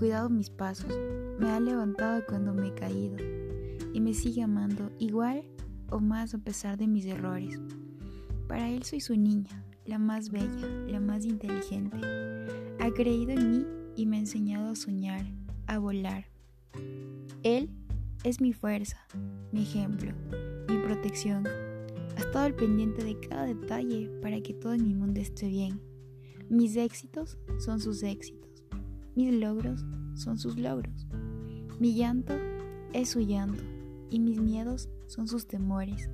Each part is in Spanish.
cuidado mis pasos, me ha levantado cuando me he caído y me sigue amando igual o más a pesar de mis errores. Para él soy su niña, la más bella, la más inteligente. Ha creído en mí y me ha enseñado a soñar, a volar. Él es mi fuerza, mi ejemplo, mi protección. Ha estado al pendiente de cada detalle para que todo en mi mundo esté bien. Mis éxitos son sus éxitos. Mis logros son sus logros. Mi llanto es su llanto y mis miedos son sus temores.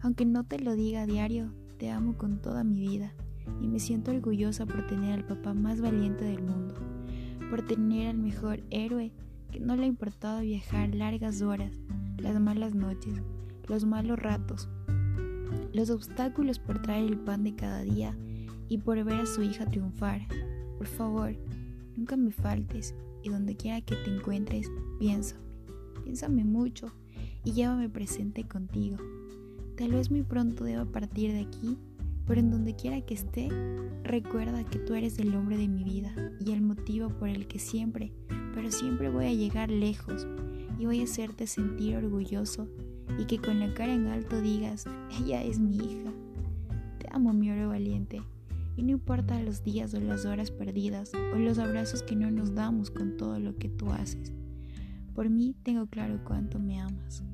Aunque no te lo diga a diario, te amo con toda mi vida y me siento orgullosa por tener al papá más valiente del mundo, por tener al mejor héroe que no le ha importado viajar largas horas, las malas noches, los malos ratos, los obstáculos por traer el pan de cada día y por ver a su hija triunfar. Por favor, nunca me faltes y donde quiera que te encuentres, piénsame, piénsame mucho y llévame presente contigo. Tal vez muy pronto deba partir de aquí, pero en donde quiera que esté, recuerda que tú eres el hombre de mi vida y el motivo por el que siempre, pero siempre voy a llegar lejos y voy a hacerte sentir orgulloso y que con la cara en alto digas, ella es mi hija. Te amo, mi oro valiente. Y no importa los días o las horas perdidas o los abrazos que no nos damos con todo lo que tú haces. Por mí tengo claro cuánto me amas.